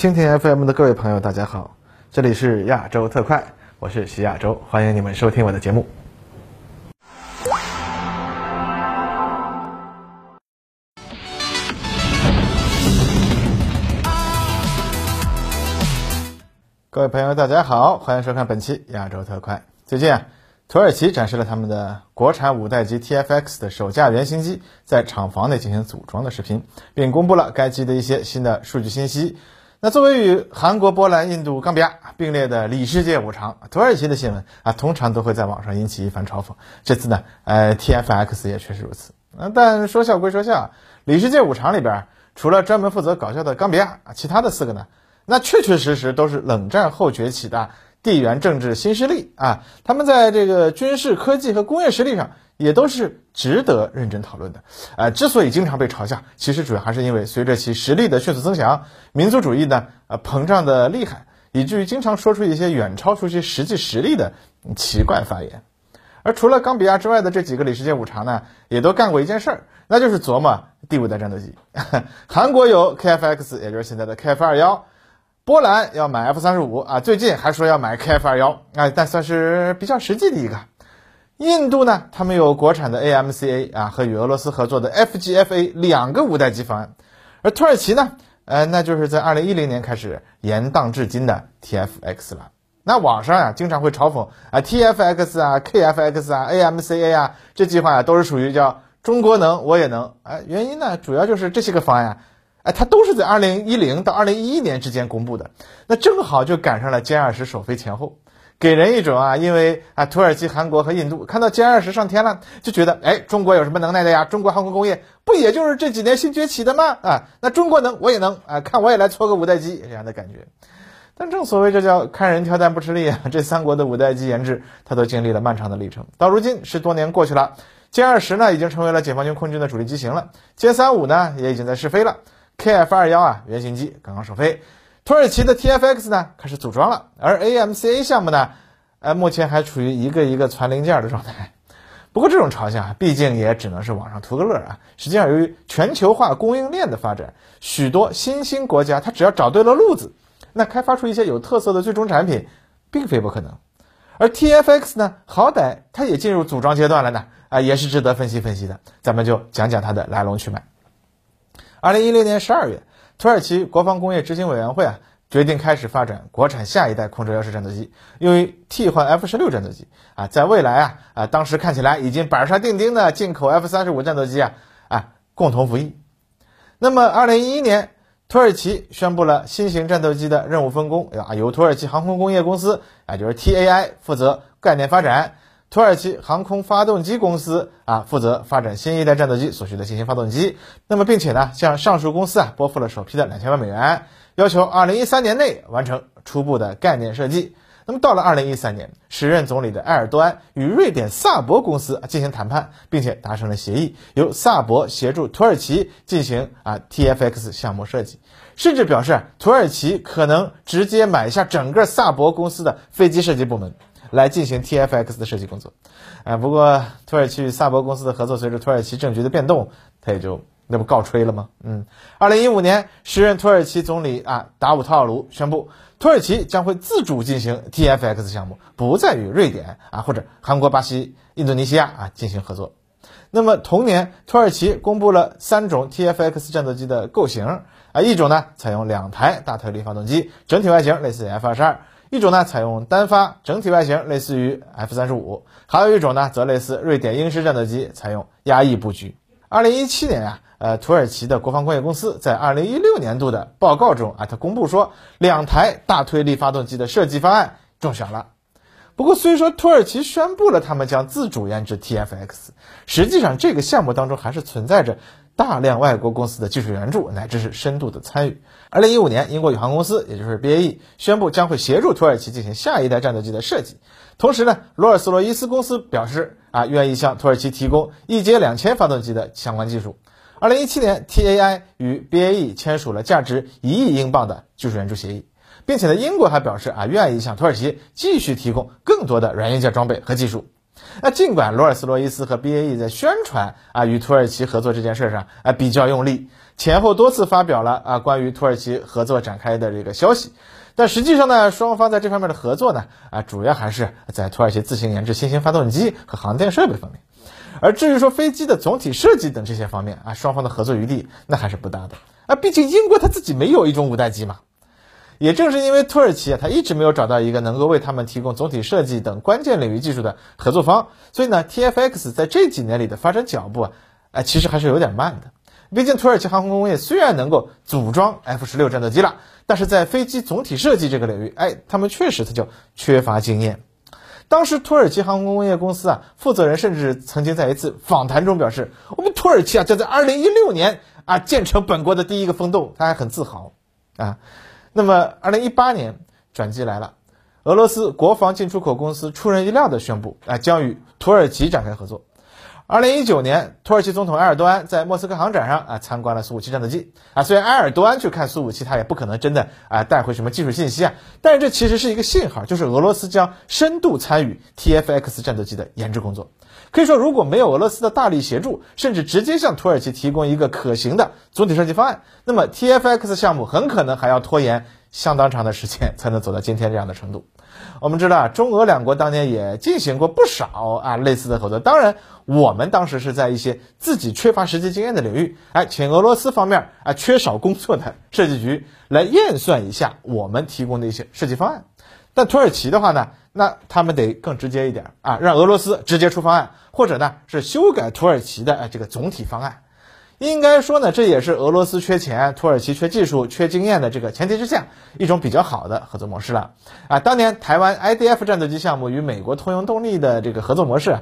蜻蜓 FM 的各位朋友，大家好，这里是亚洲特快，我是徐亚洲，欢迎你们收听我的节目。各位朋友，大家好，欢迎收看本期亚洲特快。最近啊，土耳其展示了他们的国产五代机 TFX 的首架原型机在厂房内进行组装的视频，并公布了该机的一些新的数据信息。那作为与韩国、波兰、印度、冈比亚并列的里世界五常，土耳其的新闻啊，通常都会在网上引起一番嘲讽。这次呢，呃，TFX 也确实如此。嗯，但说笑归说笑，里世界五常里边，除了专门负责搞笑的冈比亚，其他的四个呢？那确确实实都是冷战后崛起的地缘政治新势力啊！他们在这个军事科技和工业实力上也都是值得认真讨论的。呃，之所以经常被嘲笑，其实主要还是因为随着其实力的迅速增强，民族主义呢呃膨胀的厉害，以至于经常说出一些远超出其实际实力的奇怪发言。而除了冈比亚之外的这几个里世界五常呢，也都干过一件事儿，那就是琢磨第五代战斗机。韩国有 KFX，也就是现在的 KF 二幺。波兰要买 F 三十五啊，最近还说要买 KF 二幺啊，但算是比较实际的一个。印度呢，他们有国产的 AMCA 啊和与俄罗斯合作的 FGFA 两个五代机方案，而土耳其呢，呃，那就是在二零一零年开始延宕至今的 TFX 了。那网上呀，经常会嘲讽啊 TFX 啊 KFX 啊 AMCA 啊这计划呀，都是属于叫中国能我也能啊，原因呢，主要就是这些个方案。哎，它都是在二零一零到二零一一年之间公布的，那正好就赶上了歼二十首飞前后，给人一种啊，因为啊，土耳其、韩国和印度看到歼二十上天了，就觉得哎，中国有什么能耐的呀？中国航空工业不也就是这几年新崛起的吗？啊，那中国能，我也能啊，看我也来搓个五代机这样的感觉。但正所谓这叫看人挑担不吃力啊，这三国的五代机研制，它都经历了漫长的历程。到如今十多年过去了，歼二十呢已经成为了解放军空军的主力机型了，歼三五呢也已经在试飞了。KF 二幺啊，原型机刚刚首飞，土耳其的 TFX 呢开始组装了，而 AMCA 项目呢，呃，目前还处于一个一个攒零件的状态。不过这种嘲笑啊，毕竟也只能是网上图个乐啊。实际上，由于全球化供应链的发展，许多新兴国家它只要找对了路子，那开发出一些有特色的最终产品，并非不可能。而 TFX 呢，好歹它也进入组装阶段了呢，啊，也是值得分析分析的。咱们就讲讲它的来龙去脉。二零一零年十二月，土耳其国防工业执行委员会啊决定开始发展国产下一代空中幺式战斗机，用于替换 F 十六战斗机啊。在未来啊啊，当时看起来已经板上钉钉的进口 F 三十五战斗机啊啊，共同服役。那么二零一一年，土耳其宣布了新型战斗机的任务分工，啊，由土耳其航空工业公司啊，就是 TAI 负责概念发展。土耳其航空发动机公司啊，负责发展新一代战斗机所需的新型发动机。那么，并且呢，向上述公司啊拨付了首批的两千万美元，要求二零一三年内完成初步的概念设计。那么，到了二零一三年，时任总理的埃尔多安与瑞典萨博公司进行谈判，并且达成了协议，由萨博协助土耳其进行啊 TFX 项目设计，甚至表示土耳其可能直接买下整个萨博公司的飞机设计部门。来进行 TFX 的设计工作，啊，不过土耳其与萨博公司的合作，随着土耳其政局的变动，它也就那不告吹了吗？嗯，二零一五年，时任土耳其总理啊达武特奥卢宣布，土耳其将会自主进行 TFX 项目，不再与瑞典啊或者韩国、巴西、印度尼西亚啊进行合作。那么同年，土耳其公布了三种 TFX 战斗机的构型啊，一种呢采用两台大推力发动机，整体外形类似 F 二十二。一种呢采用单发，整体外形类似于 F 三十五，还有一种呢则类似瑞典鹰狮战斗机，采用压抑布局。二零一七年啊，呃，土耳其的国防工业公司在二零一六年度的报告中啊，它公布说两台大推力发动机的设计方案中选了。不过，虽说土耳其宣布了他们将自主研制 TFX，实际上这个项目当中还是存在着。大量外国公司的技术援助乃至是深度的参与。二零一五年，英国宇航公司，也就是 BAE，宣布将会协助土耳其进行下一代战斗机的设计。同时呢，罗尔斯罗伊斯公司表示啊，愿意向土耳其提供一阶两千发动机的相关技术。二零一七年，TAI 与 BAE 签署了价值一亿英镑的技术援助协议，并且呢，英国还表示啊，愿意向土耳其继续提供更多的软硬件装备和技术。那尽管罗尔斯罗伊斯和 BAE 在宣传啊与土耳其合作这件事上啊比较用力，前后多次发表了啊关于土耳其合作展开的这个消息，但实际上呢，双方在这方面的合作呢啊主要还是在土耳其自行研制新型发动机和航电设备方面，而至于说飞机的总体设计等这些方面啊，双方的合作余地那还是不大的啊，毕竟英国他自己没有一种五代机嘛。也正是因为土耳其啊，他一直没有找到一个能够为他们提供总体设计等关键领域技术的合作方，所以呢，TFX 在这几年里的发展脚步啊，哎，其实还是有点慢的。毕竟土耳其航空工业虽然能够组装 F 十六战斗机了，但是在飞机总体设计这个领域，哎，他们确实他就缺乏经验。当时土耳其航空工业公司啊，负责人甚至曾经在一次访谈中表示：“我们土耳其啊，将在2016年啊建成本国的第一个风洞。”他还很自豪啊。那么，二零一八年转机来了，俄罗斯国防进出口公司出人意料的宣布，啊，将与土耳其展开合作。二零一九年，土耳其总统埃尔多安在莫斯科航展上啊参观了苏五七战斗机啊。虽然埃尔多安去看苏五七，他也不可能真的啊带回什么技术信息啊，但是这其实是一个信号，就是俄罗斯将深度参与 TFX 战斗机的研制工作。可以说，如果没有俄罗斯的大力协助，甚至直接向土耳其提供一个可行的总体设计方案，那么 TFX 项目很可能还要拖延相当长的时间才能走到今天这样的程度。我们知道啊，中俄两国当年也进行过不少啊类似的合作。当然，我们当时是在一些自己缺乏实际经验的领域，哎，请俄罗斯方面啊缺少工作的设计局来验算一下我们提供的一些设计方案。但土耳其的话呢，那他们得更直接一点啊，让俄罗斯直接出方案，或者呢是修改土耳其的呃这个总体方案。应该说呢，这也是俄罗斯缺钱、土耳其缺技术、缺经验的这个前提之下，一种比较好的合作模式了。啊，当年台湾 IDF 战斗机项目与美国通用动力的这个合作模式，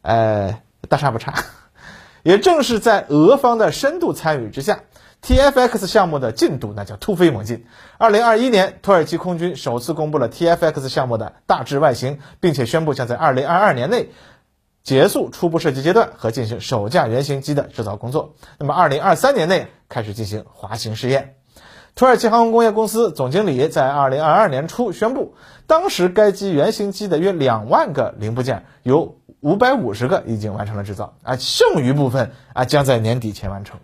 呃，大差不差。也正是在俄方的深度参与之下。TFX 项目的进度那叫突飞猛进。二零二一年，土耳其空军首次公布了 TFX 项目的大致外形，并且宣布将在二零二二年内结束初步设计阶段和进行首架原型机的制造工作。那么，二零二三年内开始进行滑行试验。土耳其航空工业公司总经理在二零二二年初宣布，当时该机原型机的约两万个零部件，有五百五十个已经完成了制造，啊，剩余部分啊将在年底前完成。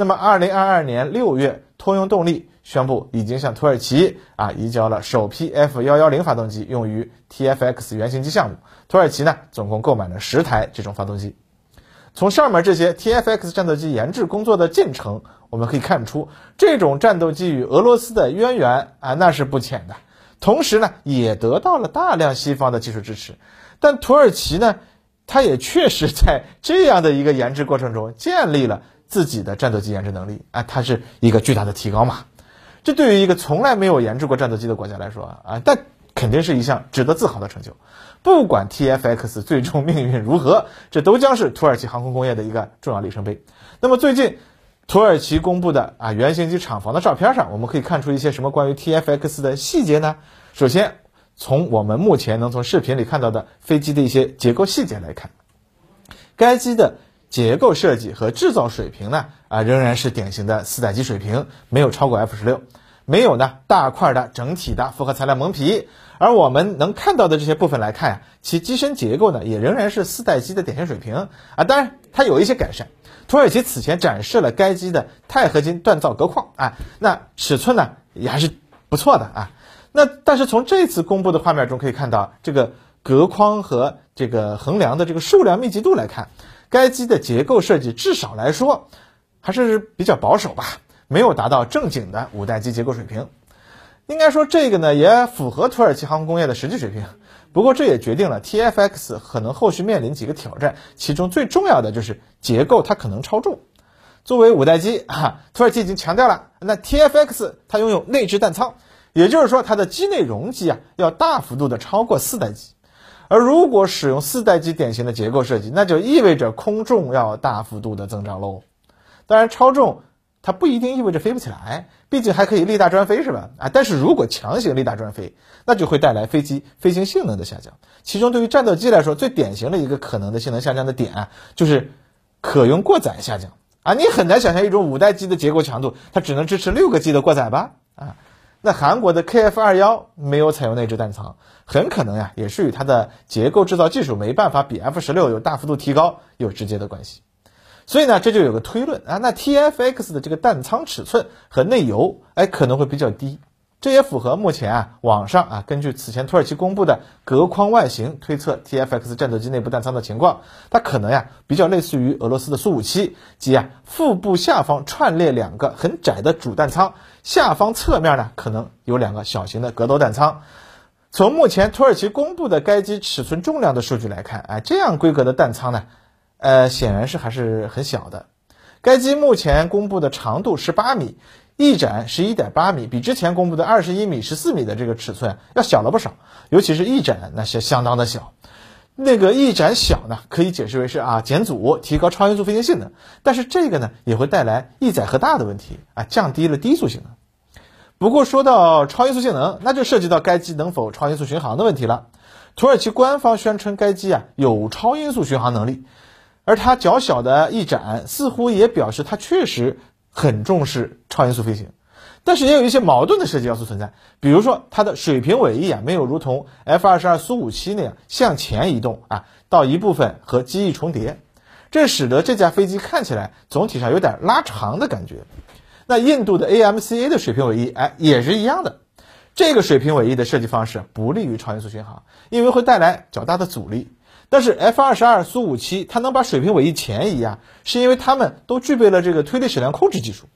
那么，二零二二年六月，通用动力宣布已经向土耳其啊移交了首批 F 幺幺零发动机，用于 TFX 原型机项目。土耳其呢，总共购买了十台这种发动机。从上面这些 TFX 战斗机研制工作的进程，我们可以看出，这种战斗机与俄罗斯的渊源啊，那是不浅的。同时呢，也得到了大量西方的技术支持。但土耳其呢，它也确实在这样的一个研制过程中建立了。自己的战斗机研制能力啊，它是一个巨大的提高嘛。这对于一个从来没有研制过战斗机的国家来说啊，但肯定是一项值得自豪的成就。不管 TFX 最终命运如何，这都将是土耳其航空工业的一个重要里程碑。那么最近土耳其公布的啊原型机厂房的照片上，我们可以看出一些什么关于 TFX 的细节呢？首先，从我们目前能从视频里看到的飞机的一些结构细节来看，该机的。结构设计和制造水平呢，啊，仍然是典型的四代机水平，没有超过 F 十六，没有呢大块的整体的复合材料蒙皮，而我们能看到的这些部分来看呀，其机身结构呢也仍然是四代机的典型水平啊，当然它有一些改善。土耳其此前展示了该机的钛合金锻造隔框啊，那尺寸呢也还是不错的啊，那但是从这次公布的画面中可以看到，这个隔框和这个横梁的这个数量密集度来看。该机的结构设计至少来说还是比较保守吧，没有达到正经的五代机结构水平。应该说这个呢也符合土耳其航空工业的实际水平。不过这也决定了 TFX 可能后续面临几个挑战，其中最重要的就是结构它可能超重。作为五代机啊，土耳其已经强调了，那 TFX 它拥有内置弹舱，也就是说它的机内容积啊要大幅度的超过四代机。而如果使用四代机典型的结构设计，那就意味着空重要大幅度的增长喽。当然，超重它不一定意味着飞不起来，毕竟还可以力大专飞，是吧？啊，但是如果强行力大专飞，那就会带来飞机飞行性能的下降。其中，对于战斗机来说，最典型的一个可能的性能下降的点啊，就是可用过载下降啊。你很难想象一种五代机的结构强度，它只能支持六个 G 的过载吧？那韩国的 KF 二幺没有采用内置弹仓，很可能呀，也是与它的结构制造技术没办法比 F 十六有大幅度提高有直接的关系。所以呢，这就有个推论啊，那 TFX 的这个弹仓尺寸和内油，哎，可能会比较低。这也符合目前啊网上啊根据此前土耳其公布的隔框外形推测 TFX 战斗机内部弹仓的情况，它可能呀比较类似于俄罗斯的苏五七，即啊腹部下方串列两个很窄的主弹仓，下方侧面呢可能有两个小型的格斗弹仓。从目前土耳其公布的该机尺寸重量的数据来看，哎，这样规格的弹仓呢，呃显然是还是很小的。该机目前公布的长度十八米。翼展十一点八米，比之前公布的二十一米、十四米的这个尺寸要小了不少，尤其是翼展那是相当的小。那个翼展小呢，可以解释为是啊减阻，提高超音速飞行性能，但是这个呢也会带来翼载荷大的问题啊，降低了低速性能。不过说到超音速性能，那就涉及到该机能否超音速巡航的问题了。土耳其官方宣称该机啊有超音速巡航能力，而它较小的翼展似乎也表示它确实。很重视超音速飞行，但是也有一些矛盾的设计要素存在，比如说它的水平尾翼啊没有如同 F 二十二苏五七那样向前移动啊，到一部分和机翼重叠，这使得这架飞机看起来总体上有点拉长的感觉。那印度的 AMCA 的水平尾翼哎也是一样的，这个水平尾翼的设计方式不利于超音速巡航，因为会带来较大的阻力。但是 F 二十二苏五七它能把水平尾翼前移啊，是因为它们都具备了这个推力矢量控制技术。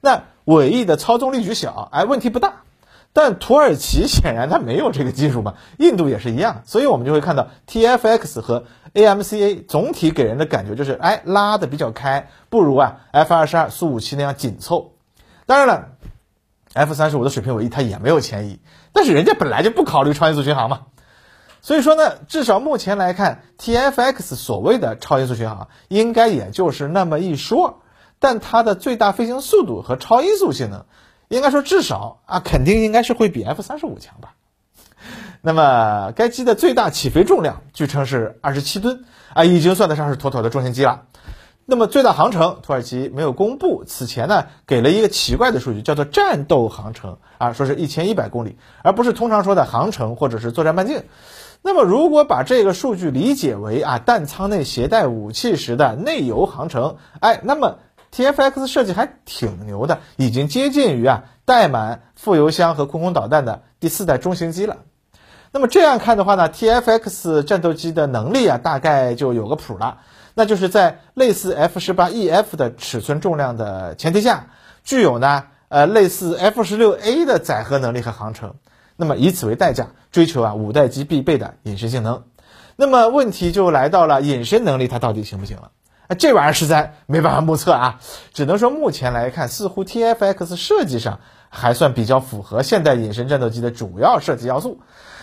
那尾翼的操纵力矩小，哎，问题不大。但土耳其 显然它没有这个技术嘛，印度也是一样，所以我们就会看到 TFX 和 AMCA 总体给人的感觉就是，哎，拉的比较开，不如啊 F 二十二苏五七那样紧凑。当然了，F 三十五的水平尾翼它也没有前移，但是人家本来就不考虑超音速巡航嘛。所以说呢，至少目前来看，TFX 所谓的超音速巡航应该也就是那么一说，但它的最大飞行速度和超音速性能，应该说至少啊，肯定应该是会比 F 三十五强吧。那么该机的最大起飞重量据称是二十七吨啊，已经算得上是妥妥的重型机了。那么最大航程，土耳其没有公布，此前呢给了一个奇怪的数据，叫做战斗航程啊，说是一千一百公里，而不是通常说的航程或者是作战半径。那么，如果把这个数据理解为啊弹仓内携带武器时的内油航程，哎，那么 TFX 设计还挺牛的，已经接近于啊带满副油箱和空空导弹的第四代中型机了。那么这样看的话呢，TFX 战斗机的能力啊大概就有个谱了，那就是在类似 F 十八 EF 的尺寸重量的前提下，具有呢呃类似 F 十六 A 的载荷能力和航程。那么以此为代价追求啊五代机必备的隐身性能，那么问题就来到了隐身能力它到底行不行了？啊，这玩意儿实在没办法目测啊，只能说目前来看，似乎 TFX 设计上还算比较符合现代隐身战斗机的主要设计要素。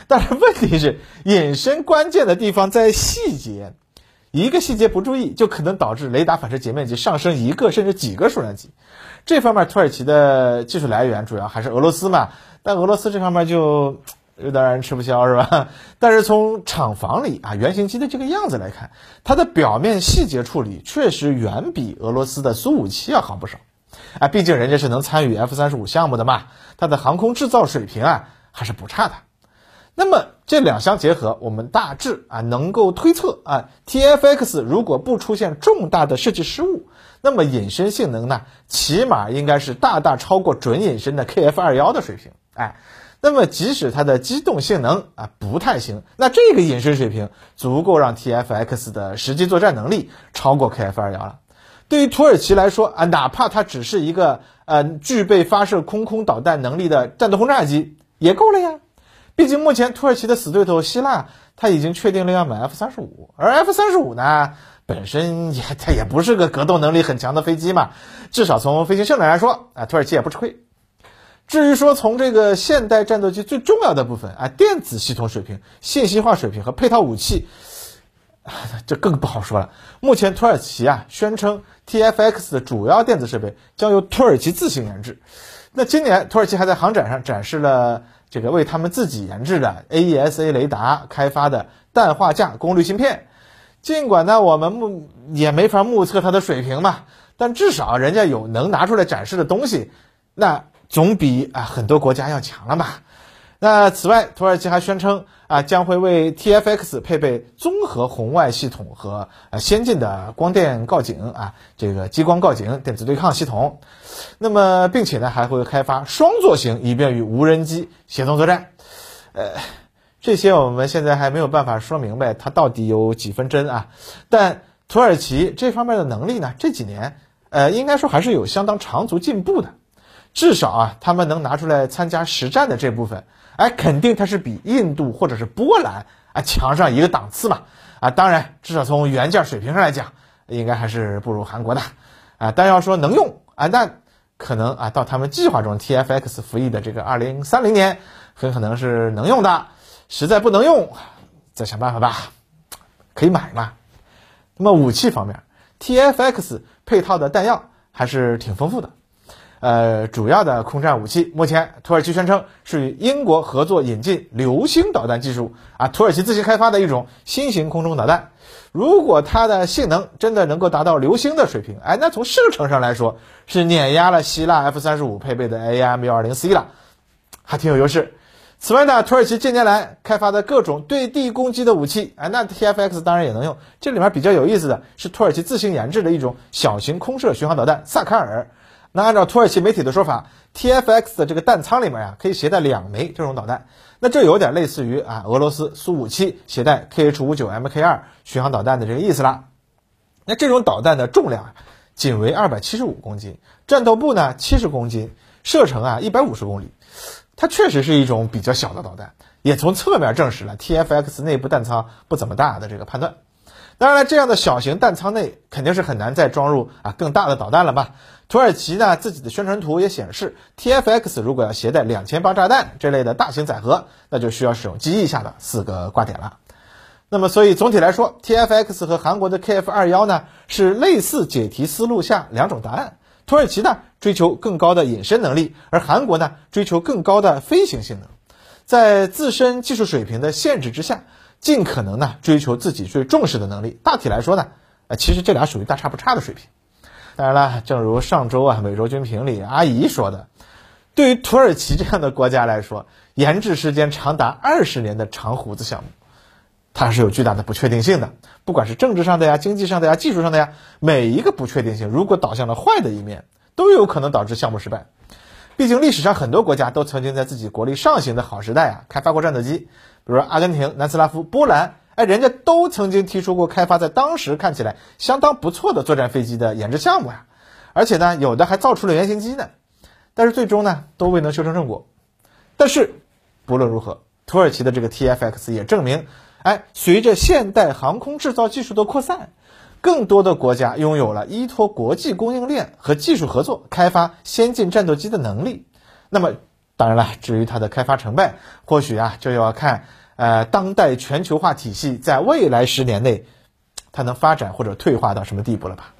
但是问题是，隐身关键的地方在细节，一个细节不注意，就可能导致雷达反射截面积上升一个甚至几个数量级。这方面土耳其的技术来源主要还是俄罗斯嘛。但俄罗斯这方面就 有点让人吃不消，是吧？但是从厂房里啊，原型机的这个样子来看，它的表面细节处理确实远比俄罗斯的苏五七要好不少。啊，毕竟人家是能参与 F 三十五项目的嘛，它的航空制造水平啊还是不差的。那么这两相结合，我们大致啊能够推测啊，TFX 如果不出现重大的设计失误，那么隐身性能呢，起码应该是大大超过准隐身的 KF 二幺的水平。哎，那么即使它的机动性能啊不太行，那这个隐身水平足够让 TFX 的实际作战能力超过 KF 二幺了。对于土耳其来说啊，哪怕它只是一个呃具备发射空空导弹能力的战斗轰炸机也够了呀。毕竟目前土耳其的死对头希腊，他已经确定了要买 F 三十五，而 F 三十五呢本身也它也不是个格斗能力很强的飞机嘛，至少从飞行性能来说啊，土耳其也不吃亏。至于说从这个现代战斗机最重要的部分啊，电子系统水平、信息化水平和配套武器，这更不好说了。目前土耳其啊宣称 TFX 的主要电子设备将由土耳其自行研制。那今年土耳其还在航展上展示了这个为他们自己研制的 AESA 雷达开发的氮化镓功率芯片。尽管呢我们目也没法目测它的水平嘛，但至少人家有能拿出来展示的东西。那总比啊很多国家要强了嘛。那此外，土耳其还宣称啊将会为 TFX 配备综合红外系统和呃先进的光电告警啊这个激光告警电子对抗系统。那么，并且呢还会开发双座型，以便与无人机协同作战。呃，这些我们现在还没有办法说明白它到底有几分真啊。但土耳其这方面的能力呢，这几年呃应该说还是有相当长足进步的。至少啊，他们能拿出来参加实战的这部分。哎，肯定它是比印度或者是波兰啊强上一个档次嘛啊！当然，至少从元件水平上来讲，应该还是不如韩国的啊。但要说能用啊，那可能啊，到他们计划中 TFX 服役的这个二零三零年，很可能是能用的。实在不能用，再想办法吧，可以买嘛。那么武器方面，TFX 配套的弹药还是挺丰富的。呃，主要的空战武器，目前土耳其宣称是与英国合作引进流星导弹技术啊，土耳其自行开发的一种新型空中导弹。如果它的性能真的能够达到流星的水平，哎，那从射程上来说是碾压了希腊 F 三十五配备的 AM 幺二零 C 了，还挺有优势。此外呢，土耳其近年来开发的各种对地攻击的武器，哎，那 TFX 当然也能用。这里面比较有意思的是，土耳其自行研制的一种小型空射巡航导弹萨卡尔。那按照土耳其媒体的说法，TFX 的这个弹仓里面呀，可以携带两枚这种导弹。那这有点类似于啊，俄罗斯苏五七携带 KH 五九 MK 二巡航导弹的这个意思啦。那这种导弹的重量仅为二百七十五公斤，战斗部呢七十公斤，射程啊一百五十公里。它确实是一种比较小的导弹，也从侧面证实了 TFX 内部弹仓不怎么大的这个判断。当然了，这样的小型弹仓内肯定是很难再装入啊更大的导弹了嘛。土耳其呢自己的宣传图也显示，TFX 如果要携带两千八炸弹这类的大型载荷，那就需要使用机翼下的四个挂点了。那么，所以总体来说，TFX 和韩国的 KF 二幺呢是类似解题思路下两种答案。土耳其呢追求更高的隐身能力，而韩国呢追求更高的飞行性能，在自身技术水平的限制之下。尽可能呢追求自己最重视的能力。大体来说呢，呃，其实这俩属于大差不差的水平。当然了，正如上周啊美洲军评里阿姨说的，对于土耳其这样的国家来说，研制时间长达二十年的长胡子项目，它是有巨大的不确定性的。不管是政治上的呀、经济上的呀、技术上的呀，每一个不确定性如果导向了坏的一面，都有可能导致项目失败。毕竟历史上很多国家都曾经在自己国力上行的好时代啊开发过战斗机。比如说阿根廷、南斯拉夫、波兰，哎，人家都曾经提出过开发在当时看起来相当不错的作战飞机的研制项目呀，而且呢，有的还造出了原型机呢，但是最终呢，都未能修成正果。但是不论如何，土耳其的这个 TFX 也证明，哎，随着现代航空制造技术的扩散，更多的国家拥有了依托国际供应链和技术合作开发先进战斗机的能力。那么。当然了，至于它的开发成败，或许啊就要看，呃，当代全球化体系在未来十年内，它能发展或者退化到什么地步了吧。